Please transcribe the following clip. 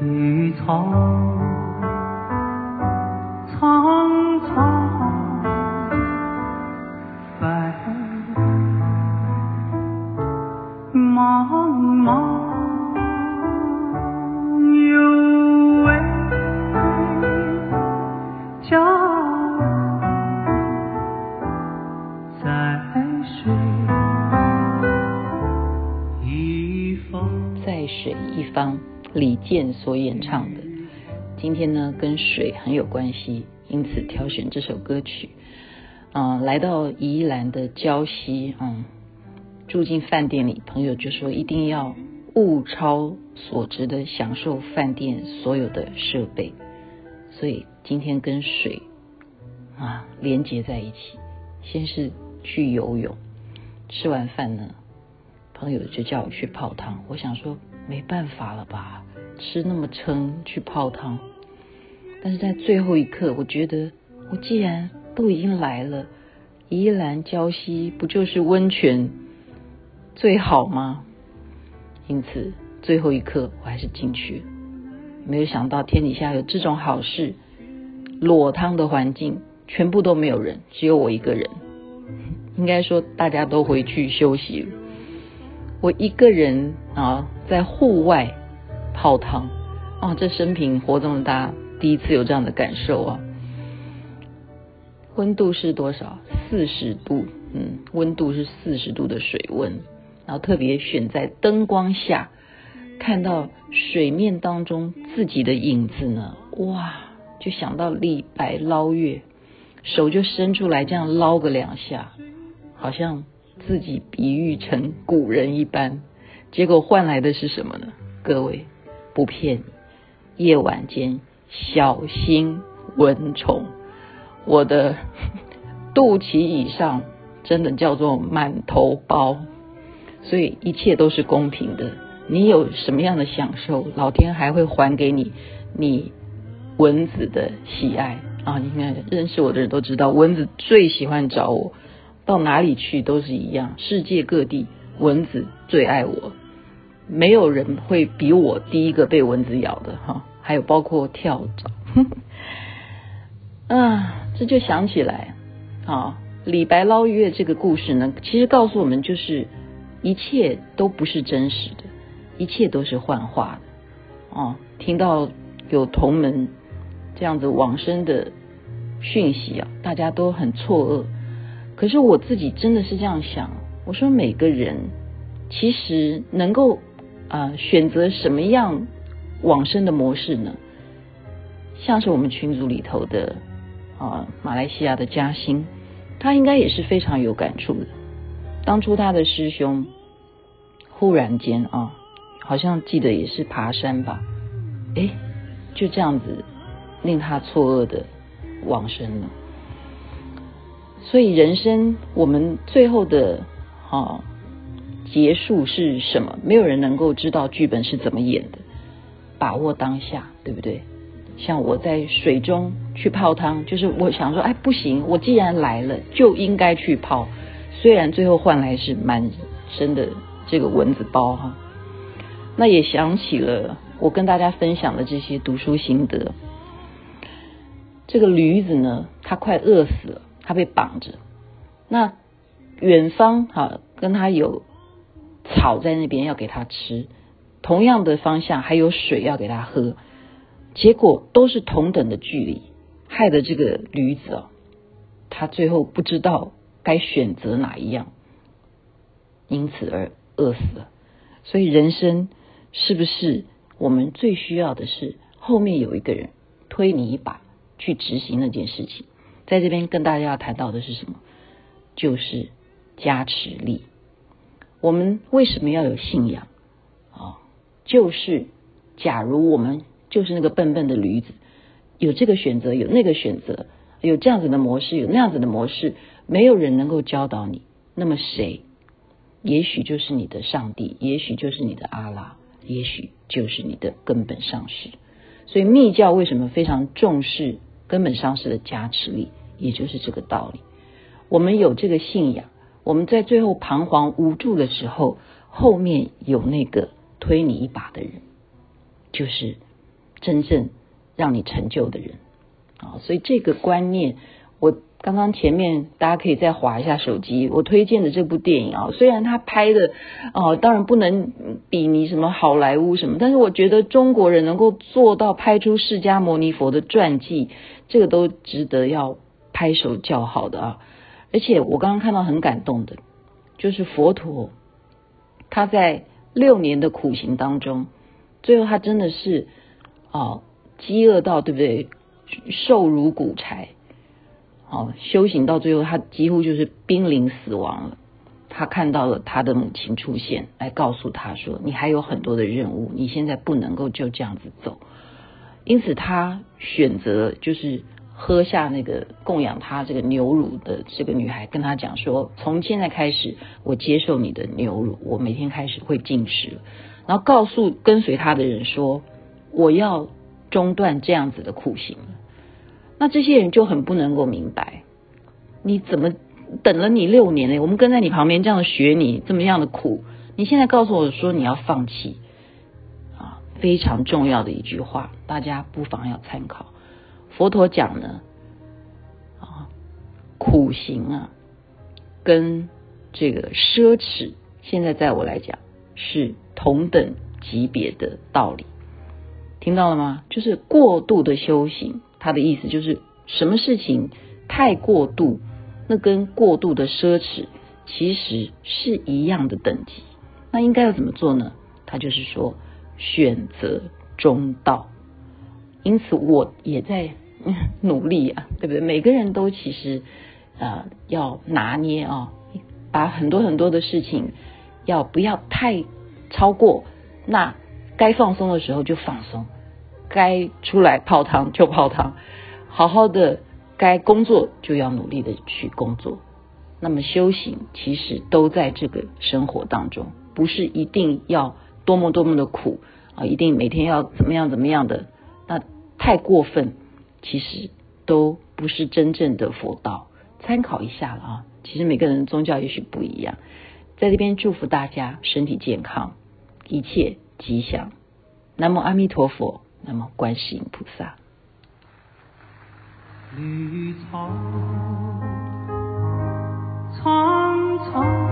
绿草草健所演唱的，今天呢跟水很有关系，因此挑选这首歌曲。嗯、来到宜兰的礁溪，嗯，住进饭店里，朋友就说一定要物超所值的享受饭店所有的设备，所以今天跟水啊连接在一起。先是去游泳，吃完饭呢，朋友就叫我去泡汤，我想说没办法了吧。吃那么撑去泡汤，但是在最后一刻，我觉得我既然都已经来了，宜兰礁溪不就是温泉最好吗？因此最后一刻我还是进去。没有想到天底下有这种好事，裸汤的环境全部都没有人，只有我一个人。应该说大家都回去休息了，我一个人啊在户外。泡汤啊！这生平活这么大，第一次有这样的感受啊！温度是多少？四十度，嗯，温度是四十度的水温，然后特别选在灯光下，看到水面当中自己的影子呢，哇！就想到李白捞月，手就伸出来这样捞个两下，好像自己比喻成古人一般，结果换来的是什么呢？各位。不骗你，夜晚间小心蚊虫，我的肚脐以上真的叫做满头包，所以一切都是公平的。你有什么样的享受，老天还会还给你你蚊子的喜爱啊！你看认识我的人都知道，蚊子最喜欢找我，到哪里去都是一样，世界各地蚊子最爱我。没有人会比我第一个被蚊子咬的哈，还有包括跳蚤，啊，这就想起来啊，李白捞月这个故事呢，其实告诉我们就是一切都不是真实的，一切都是幻化的哦。听到有同门这样子往生的讯息啊，大家都很错愕。可是我自己真的是这样想，我说每个人其实能够。啊，选择什么样往生的模式呢？像是我们群组里头的啊，马来西亚的嘉兴，他应该也是非常有感触的。当初他的师兄忽然间啊，好像记得也是爬山吧，诶，就这样子令他错愕的往生了。所以人生我们最后的啊。结束是什么？没有人能够知道剧本是怎么演的。把握当下，对不对？像我在水中去泡汤，就是我想说，哎，不行，我既然来了，就应该去泡。虽然最后换来是满身的这个蚊子包哈，那也想起了我跟大家分享的这些读书心得。这个驴子呢，它快饿死了，它被绑着。那远方哈，跟它有。草在那边要给他吃，同样的方向还有水要给他喝，结果都是同等的距离，害得这个驴子哦，他最后不知道该选择哪一样，因此而饿死了。所以人生是不是我们最需要的是后面有一个人推你一把去执行那件事情？在这边跟大家要谈到的是什么？就是加持力。我们为什么要有信仰啊？就是假如我们就是那个笨笨的驴子，有这个选择，有那个选择，有这样子的模式，有那样子的模式，没有人能够教导你。那么谁？也许就是你的上帝，也许就是你的阿拉，也许就是你的根本上师。所以密教为什么非常重视根本上师的加持力？也就是这个道理。我们有这个信仰。我们在最后彷徨无助的时候，后面有那个推你一把的人，就是真正让你成就的人啊。所以这个观念，我刚刚前面大家可以再滑一下手机，我推荐的这部电影啊，虽然他拍的哦，当然不能比拟什么好莱坞什么，但是我觉得中国人能够做到拍出释迦牟尼佛的传记，这个都值得要拍手叫好的啊。而且我刚刚看到很感动的，就是佛陀他在六年的苦行当中，最后他真的是哦饥饿到对不对？瘦如骨柴，哦修行到最后他几乎就是濒临死亡了。他看到了他的母亲出现，来告诉他说：“你还有很多的任务，你现在不能够就这样子走。”因此他选择就是。喝下那个供养他这个牛乳的这个女孩跟他讲说：“从现在开始，我接受你的牛乳，我每天开始会进食。”然后告诉跟随他的人说：“我要中断这样子的苦行。”那这些人就很不能够明白，你怎么等了你六年呢？我们跟在你旁边这样学你这么样的苦，你现在告诉我说你要放弃啊！非常重要的一句话，大家不妨要参考。佛陀讲呢，啊，苦行啊，跟这个奢侈，现在在我来讲是同等级别的道理，听到了吗？就是过度的修行，他的意思就是什么事情太过度，那跟过度的奢侈其实是一样的等级。那应该要怎么做呢？他就是说选择中道。因此，我也在努力啊，对不对？每个人都其实呃要拿捏啊、把很多很多的事情要不要太超过。那该放松的时候就放松，该出来泡汤就泡汤，好好的该工作就要努力的去工作。那么修行其实都在这个生活当中，不是一定要多么多么的苦啊，一定每天要怎么样怎么样的。太过分，其实都不是真正的佛道。参考一下了啊，其实每个人的宗教也许不一样。在这边祝福大家身体健康，一切吉祥。南无阿弥陀佛，南无观世音菩萨。绿草苍苍，